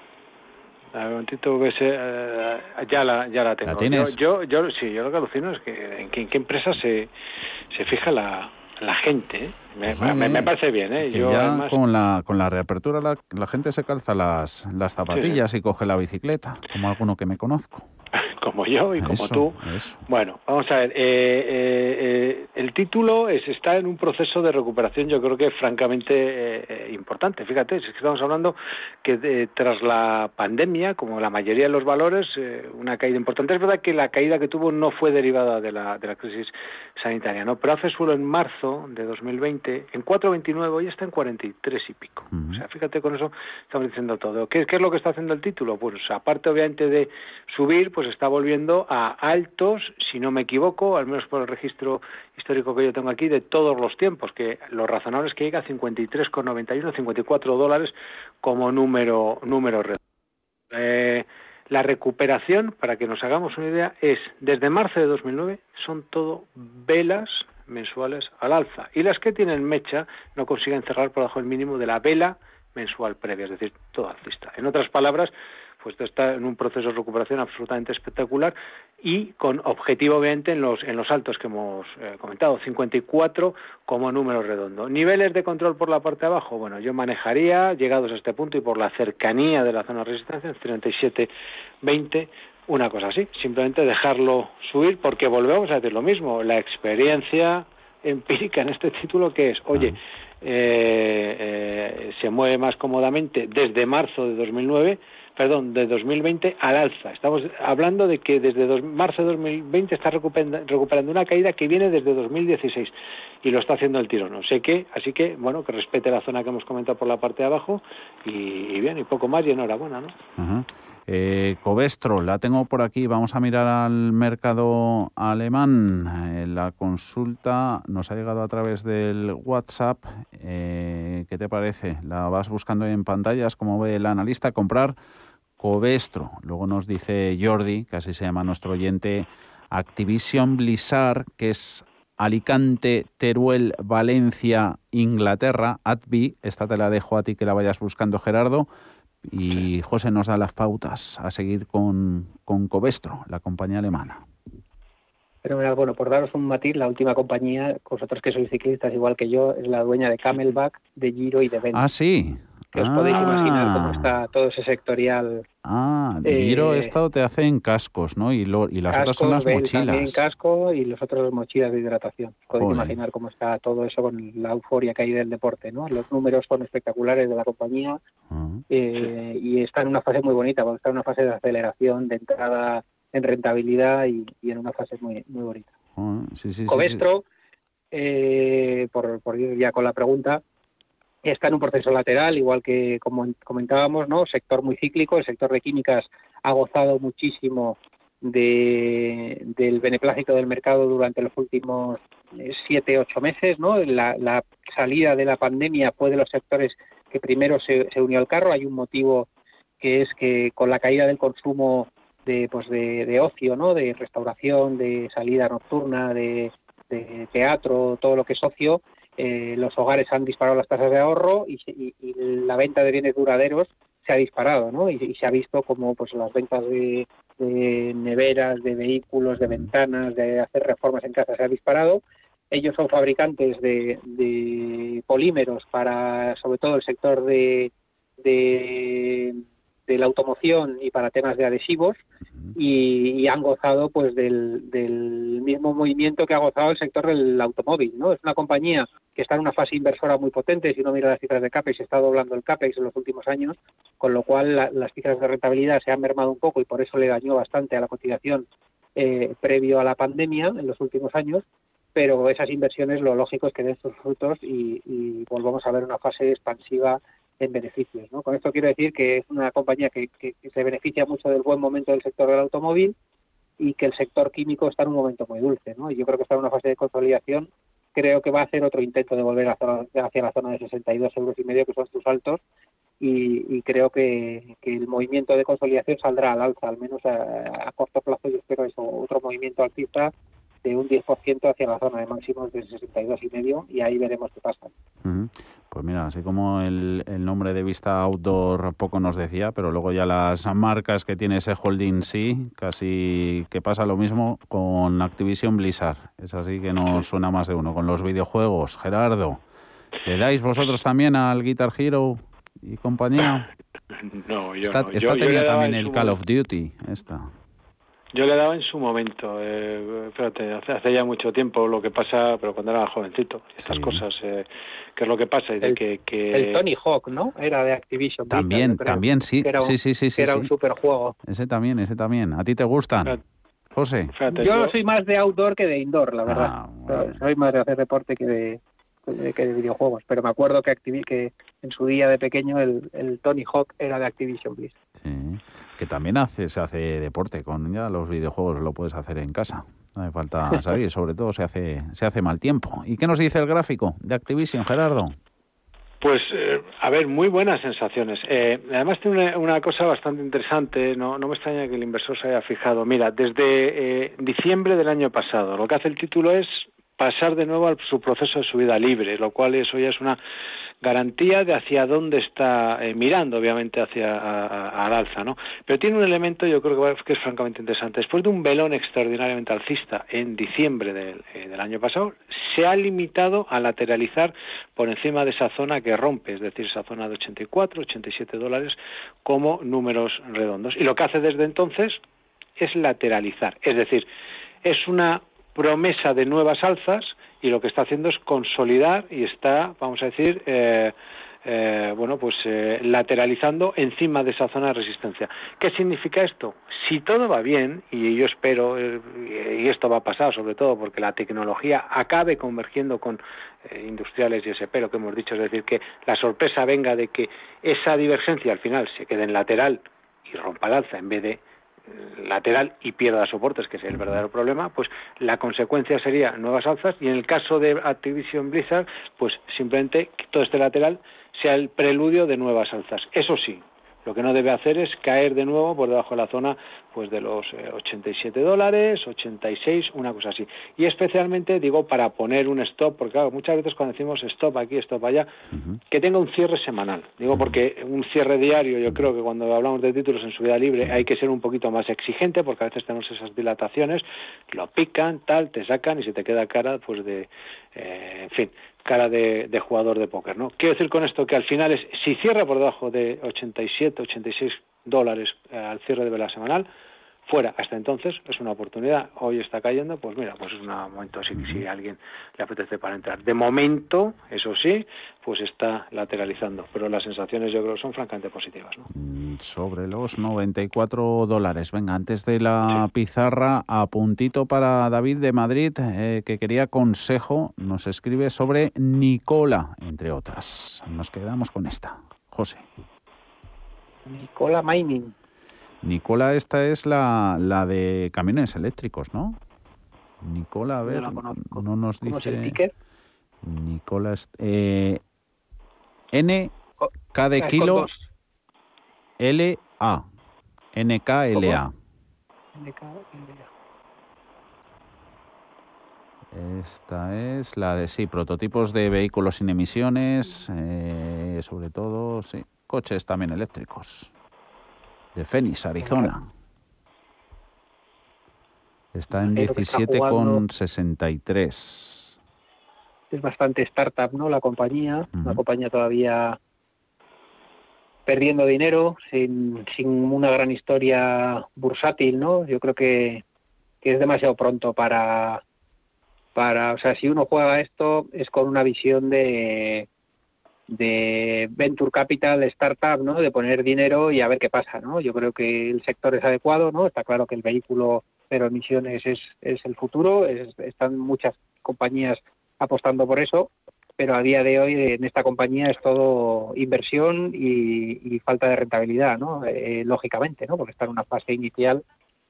A ver, un momentito que se, eh, ya la ya la tengo.
tienes?
Yo, yo, sí, yo lo que alucino es que en qué, empresa se, se fija la, la gente. ¿eh? Me, parece bien. ¿eh?
Yo, ya con, la, con la reapertura la, gente se calza las, las zapatillas y coge la bicicleta, como alguno que me conozco.
como yo y como tú. Bueno, vamos a ver. Eh, eh, eh, el título es está en un proceso de recuperación, yo creo que francamente importante. Fíjate, es que estamos hablando que tras la pandemia, como la mayoría de los valores, una caída importante. Es verdad que la caída que tuvo no fue derivada de la, de la crisis sanitaria, ¿no? Pero hace solo en marzo de 2020, en 4,29, hoy está en 43 y pico. O sea, fíjate con eso estamos diciendo todo. ¿Qué, ¿Qué es lo que está haciendo el título? Pues aparte, obviamente, de subir, pues está volviendo a altos, si no me equivoco, al menos por el registro histórico que yo tengo aquí, de todos los tiempos, que lo razonable es que llega a 53,91, 54 dólares como número, número redondo. Eh, la recuperación, para que nos hagamos una idea, es desde marzo de 2009, son todo velas mensuales al alza. Y las que tienen mecha no consiguen cerrar por debajo del mínimo de la vela mensual previa, es decir, todo alcista. En otras palabras, pues está en un proceso de recuperación absolutamente espectacular y con objetivo obviamente en los, en los altos que hemos eh, comentado, 54 como número redondo. Niveles de control por la parte de abajo, bueno, yo manejaría, llegados a este punto y por la cercanía de la zona de resistencia, 37, 20, una cosa así, simplemente dejarlo subir porque volvemos a decir lo mismo, la experiencia empírica en este título que es, oye, eh, eh, se mueve más cómodamente desde marzo de 2009 perdón, de 2020 al alza. Estamos hablando de que desde marzo de 2020 está recuperando, una caída que viene desde 2016 y lo está haciendo el tirón. No sé qué, así que, bueno, que respete la zona que hemos comentado por la parte de abajo y, bien, y poco más y enhorabuena, ¿no?
Eh, Covestro, la tengo por aquí. Vamos a mirar al mercado alemán. Eh, la consulta nos ha llegado a través del WhatsApp. Eh, ¿Qué te parece? La vas buscando en pantallas, como ve el analista, comprar Covestro. Luego nos dice Jordi, que así se llama nuestro oyente, Activision Blizzard, que es Alicante, Teruel, Valencia, Inglaterra, ATBI. Esta te la dejo a ti que la vayas buscando, Gerardo. Y José nos da las pautas a seguir con, con Covestro, la compañía alemana.
Pero bueno, por daros un matiz, la última compañía, vosotros que sois ciclistas igual que yo, es la dueña de Camelback, de Giro y de Ventus.
Ah, sí
que os podéis imaginar cómo ah. está todo ese sectorial.
Ah, Giro eh, esto te hace en cascos, ¿no? Y, lo, y las otras son las mochilas.
También casco y los otros mochilas de hidratación. Podéis imaginar cómo está todo eso con la euforia que hay del deporte, ¿no? Los números son espectaculares de la compañía ah. eh, y está en una fase muy bonita, porque está en una fase de aceleración, de entrada en rentabilidad y, en una fase muy, muy bonita.
Sí, sí,
Covestro, eh, por, por ir ya con la pregunta, está en un proceso lateral, igual que como comentábamos, ¿no? Sector muy cíclico, el sector de químicas ha gozado muchísimo de, del beneplácito del mercado durante los últimos eh, siete, ocho meses, ¿no? La, salida de la pandemia fue de los sectores que primero se, unió al carro. Hay un motivo que es que con la caída del consumo de, pues de, de ocio, ¿no? De restauración, de salida nocturna, de, de teatro, todo lo que es ocio, eh, los hogares han disparado las tasas de ahorro y, la venta de bienes duraderos se ha disparado, ¿no? Y, se ha visto como pues las ventas de, neveras, de vehículos, de ventanas, de hacer reformas en casa se ha disparado. Ellos son fabricantes de, polímeros para, sobre todo, el sector de de la automoción y para temas de adhesivos y, han gozado pues del, del, mismo movimiento que ha gozado el sector del automóvil no es una compañía que está en una fase inversora muy potente si uno mira las cifras de capex está doblando el capex en los últimos años con lo cual las cifras de rentabilidad se han mermado un poco y por eso le dañó bastante a la cotización eh, previo a la pandemia en los últimos años pero esas inversiones lo lógico es que den sus frutos y, volvamos a ver una fase expansiva en beneficios. Con esto quiero decir que es una compañía que, se beneficia mucho del buen momento del sector del automóvil y que el sector químico está en un momento muy dulce. ¿no? Y yo creo que está en una fase de consolidación. Creo que va a hacer otro intento de volver hacia la zona de 62 euros y medio, que son sus altos, y, creo que, el movimiento de consolidación saldrá al alza, al menos a, corto plazo yo espero eso, otro movimiento alcista de un 10% hacia la zona de máximos de 62 y medio y ahí veremos qué pasa.
Pues mira, así como el, el, nombre de Vista Outdoor poco nos decía, pero luego ya las marcas que tiene ese holding sí, casi que pasa lo mismo con Activision Blizzard. Es así que nos suena más de uno. Con los videojuegos, Gerardo, ¿le dais vosotros también al Guitar Hero y compañía?
No, yo
esta,
no.
Esta tenía también el Call of Duty, esta.
Yo le daba en su momento, eh, espérate, hace, hace, ya mucho tiempo lo que pasa, pero cuando era jovencito, estas sí. cosas, eh, ¿qué es lo que pasa? Y de
el,
que, que,
el Tony Hawk, ¿no? Era de Activision.
También, también, sí,
que era un,
sí, sí, sí,
que
sí,
era
sí.
un superjuego.
Ese también, ese también. ¿A ti te gustan? José.
Fíjate,
yo soy más de outdoor que de indoor, la verdad.
Ah, vale.
Soy más de hacer deporte que de, que de videojuegos, pero me acuerdo que, Activi que en su día de pequeño el, el Tony Hawk era de Activision Blizzard.
Sí, que también hace, se hace deporte, con ya los videojuegos lo puedes hacer en casa. No hace falta salir, sobre todo se hace, se hace mal tiempo. ¿Y qué nos dice el gráfico de Activision, Gerardo?
Pues, eh, a ver, muy buenas sensaciones. Eh, además tiene una, una, cosa bastante interesante, no, no me extraña que el inversor se haya fijado. Mira, desde eh, diciembre del año pasado, lo que hace el título es pasar de nuevo a su proceso de subida libre, lo cual eso ya es una garantía de hacia dónde está eh, mirando, obviamente hacia al alza, ¿no? Pero tiene un elemento, yo creo que, que, es francamente interesante. Después de un velón extraordinariamente alcista en diciembre del, eh, del, año pasado, se ha limitado a lateralizar por encima de esa zona que rompe, es decir, esa zona de 84, 87 dólares como números redondos. Y lo que hace desde entonces es lateralizar, es decir, es una promesa de nuevas alzas y lo que está haciendo es consolidar y está, vamos a decir, eh, eh, bueno, pues eh, lateralizando encima de esa zona de resistencia. ¿Qué significa esto? Si todo va bien, y yo espero, y esto va a pasar sobre todo porque la tecnología acabe convergiendo con industriales y SP, lo que hemos dicho, es decir, que la sorpresa venga de que esa divergencia al final se quede en lateral y rompa el alza en vez de lateral y pierda soportes, que es el verdadero problema, pues la consecuencia sería nuevas alzas y en el caso de Activision Blizzard, pues simplemente que todo este lateral sea el preludio de nuevas alzas. Eso sí, lo que no debe hacer es caer de nuevo por debajo de la zona pues de los eh, 87 dólares, 86, una cosa así. Y especialmente digo para poner un stop, porque claro, muchas veces cuando decimos stop aquí, stop allá, uh -huh. que tenga un cierre semanal. Digo porque un cierre diario, yo creo que cuando hablamos de títulos en subida libre hay que ser un poquito más exigente porque a veces tenemos esas dilataciones, lo pican, tal, te sacan y se te queda cara pues de, eh, en fin, cara de, jugador de póker, ¿no? Quiero decir con esto que al final es, si cierra por debajo de 87, 86 dólares eh, al cierre de vela semanal, fuera. Hasta entonces es una oportunidad. Hoy está cayendo, pues mira, pues es un momento si, si a alguien le apetece para entrar. De momento, eso sí, pues está lateralizando, pero las sensaciones yo creo son francamente positivas. ¿no?
Sobre los 94 dólares. Venga, antes de la sí. pizarra, a puntito para David de Madrid, eh, que quería consejo, nos escribe sobre Nicola, entre otras. Nos quedamos con esta. José.
Nicola Mining.
Nicola, esta es la, la de camiones eléctricos, ¿no? Nicola, a ver,
no,
no nos dice.
¿Cómo es el ticket?
Nicola, eh, N, K de kilo, L, A. N, K, L, A. Esta es la de, sí, prototipos de vehículos sin emisiones, eh, sobre todo, sí, coches también eléctricos de Phoenix, Arizona. Está en 17,63.
Es bastante startup, ¿no? La compañía, uh -huh. una compañía todavía perdiendo dinero, sin, sin una gran historia bursátil, ¿no? Yo creo que, que es demasiado pronto para, para, o sea, si uno juega esto es con una visión de, de venture capital, startup, ¿no? De poner dinero y a ver qué pasa, ¿no? Yo creo que el sector es adecuado, ¿no? Está claro que el vehículo cero emisiones es, es el futuro, es, están muchas compañías apostando por eso, pero a día de hoy en esta compañía es todo inversión y, y falta de rentabilidad, ¿no? Eh, lógicamente, ¿no? Porque está en una fase inicial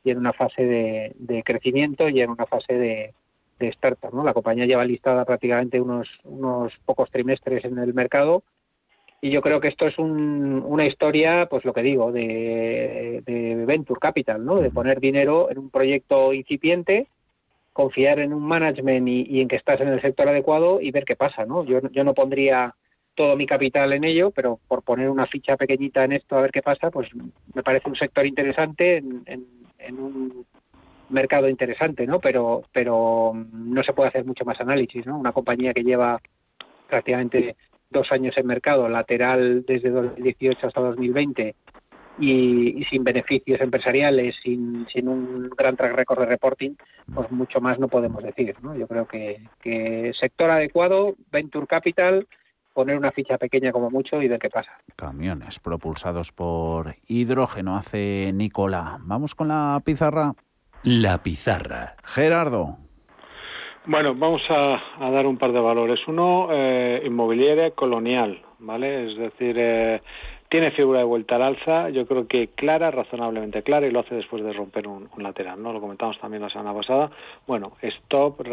y en una fase de, de crecimiento y en una fase de, de startup. ¿no? La compañía lleva listada prácticamente unos, unos pocos trimestres en el mercado y yo creo que esto es un, una historia, pues lo que digo, de, de, venture capital, ¿no? de poner dinero en un proyecto incipiente confiar en un management y, en que estás en el sector adecuado y ver qué pasa, ¿no? Yo, yo no pondría todo mi capital en ello, pero por poner una ficha pequeñita en esto a ver qué pasa, pues me parece un sector interesante en, un mercado interesante, ¿no? Pero, pero no se puede hacer mucho más análisis, ¿no? Una compañía que lleva prácticamente dos años en mercado, lateral desde 2018 hasta 2020 y, sin beneficios empresariales, sin, sin, un gran track record de reporting, pues mucho más no podemos decir. ¿no? Yo creo que, que sector adecuado, Venture Capital, poner una ficha pequeña como mucho y ver qué pasa.
Camiones propulsados por hidrógeno, hace Nicola. Vamos con la pizarra.
La pizarra.
Gerardo.
Bueno, vamos a, dar un par de valores. Uno, eh, inmobiliaria colonial, ¿vale? Es decir, eh, tiene figura de vuelta al alza, yo creo que clara, razonablemente clara, y lo hace después de romper un, lateral, ¿no? Lo comentamos también la semana pasada. Bueno, stop,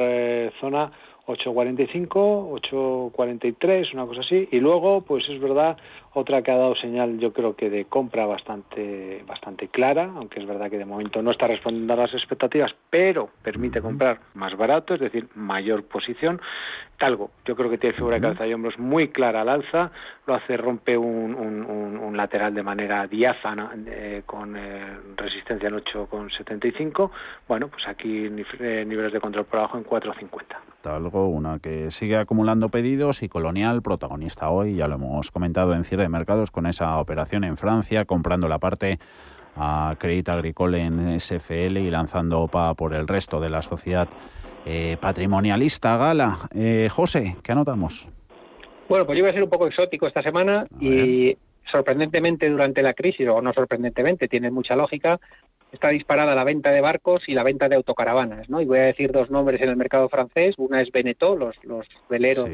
zona 8.45, 8.43, una cosa así. Y luego, pues es verdad, otra que ha dado señal, yo creo que de compra bastante, bastante clara, aunque es verdad que de momento no está respondiendo a las expectativas, pero permite comprar más barato, es decir, mayor posición. Talgo, yo creo que tiene figura de calza y hombros muy clara al alza, lo hace, rompe un, un, lateral de manera diáfana eh, con eh, resistencia en 8,75. Bueno, pues aquí eh, niveles de control por abajo en 4,50
algo, una que sigue acumulando pedidos y Colonial, protagonista hoy, ya lo hemos comentado en cierre de mercados con esa operación en Francia, comprando la parte a Crédit Agricole en SFL y lanzando OPA por el resto de la sociedad eh, patrimonialista Gala. Eh, José, ¿qué anotamos?
Bueno, pues yo voy a ser un poco exótico esta semana y sorprendentemente durante la crisis, o no sorprendentemente, tiene mucha lógica, está disparada la venta de barcos y la venta de autocaravanas, ¿no? Y voy a decir dos nombres en el mercado francés. Una es Beneteau, los, los veleros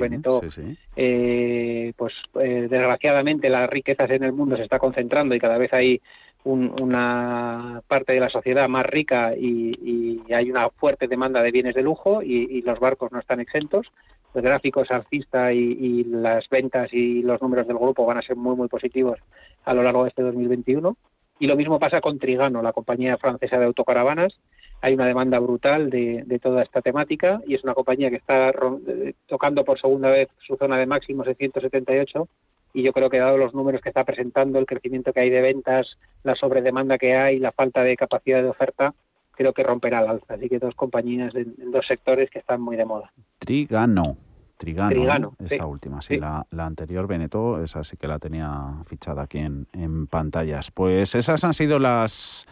sí, Eh, pues eh, desgraciadamente las riquezas en el mundo se está concentrando y cada vez hay una parte de la sociedad más rica y, hay una fuerte demanda de bienes de lujo y, los barcos no están exentos. El gráfico es alcista y, y las ventas y los números del grupo van a ser muy, muy positivos a lo largo de este 2021. Y lo mismo pasa con Trigano, la compañía francesa de autocaravanas. Hay una demanda brutal de, toda esta temática y es una compañía que está eh, tocando por segunda vez su zona de máximos de 178 y yo creo que dado los números que está presentando, el crecimiento que hay de ventas, la sobredemanda que hay, la falta de capacidad de oferta, creo que romperá el alza. Así que dos compañías en dos sectores que están muy de moda.
Trigano. Trigano, esta última, sí, La, anterior Veneto, esa sí que la tenía fichada aquí en, en pantallas. Pues esas han sido las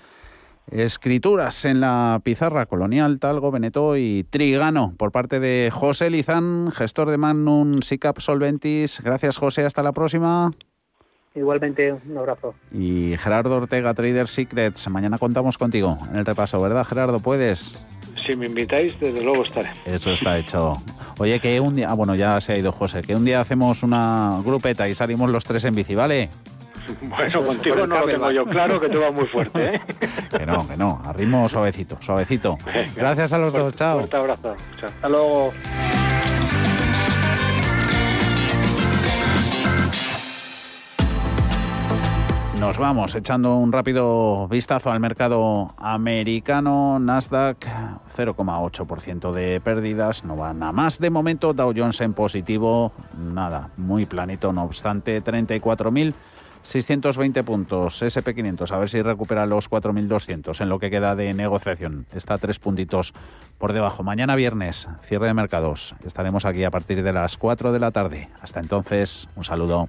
escrituras en la pizarra colonial, Talgo, Veneto y Trigano por parte de José Lizán, gestor de Magnum SICAP Solventis. Gracias José, hasta la próxima.
Igualmente, un abrazo.
Y Gerardo Ortega, Trader Secrets, mañana contamos contigo en el repaso, ¿verdad Gerardo? ¿Puedes?
Si me invitáis, desde luego estaré.
Eso está hecho. Oye, que un día, ah, bueno, ya se ha ido José, que un día hacemos una grupeta y salimos los tres en bici, ¿vale?
Bueno, contigo no lo tengo yo claro, que tú vas muy fuerte, ¿eh?
que no, que no, arrimo suavecito, suavecito. Gracias a los dos, chao.
Un abrazo, chao. Hasta luego.
Nos vamos echando un rápido vistazo al mercado americano. Nasdaq 0,8% de pérdidas, no va nada más. De momento Dow Jones en positivo, nada, muy planito, no obstante, 34.620 puntos. SP500, a ver si recupera los 4.200 en lo que queda de negociación. Está tres puntitos por debajo. Mañana viernes, cierre de mercados. Estaremos aquí a partir de las 4 de la tarde. Hasta entonces, un saludo.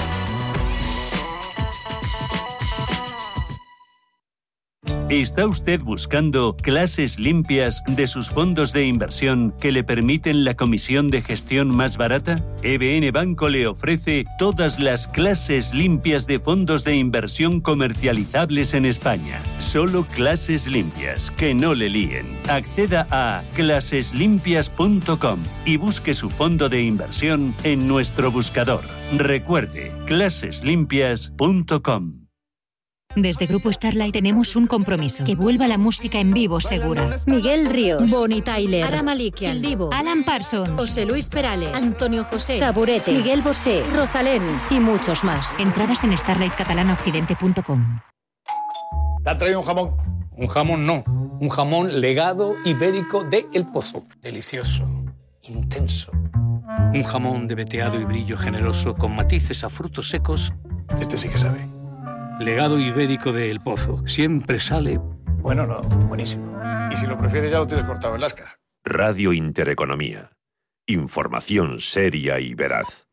¿Está usted buscando clases limpias de sus fondos de inversión que le permiten la comisión de gestión más barata? EBN Banco le ofrece todas las clases limpias de fondos de inversión comercializables en España. Solo clases limpias, que no le líen. Acceda a claseslimpias.com y busque su fondo de inversión en nuestro buscador. Recuerde, claseslimpias.com.
Desde Grupo Starlight tenemos un compromiso. Que vuelva la música en vivo segura.
Miguel Ríos.
Bonnie Tyler.
Ara Malikian.
El Divo.
Alan Parsons.
José Luis Perales.
Antonio José.
Taburete.
Miguel Bosé.
Rosalén.
Y muchos más.
Entradas en starlightcatalanaoccidente.com.
¿Te ha traído un jamón?
Un jamón no. Un jamón legado ibérico de El Pozo.
Delicioso. Intenso.
Un jamón de veteado y brillo generoso con matices a frutos secos.
Este sí que sabe.
Legado ibérico de El Pozo. Siempre sale.
Bueno, no, buenísimo. Y si lo prefieres, ya lo tienes cortado en lasca.
Radio Intereconomía. Información seria y veraz.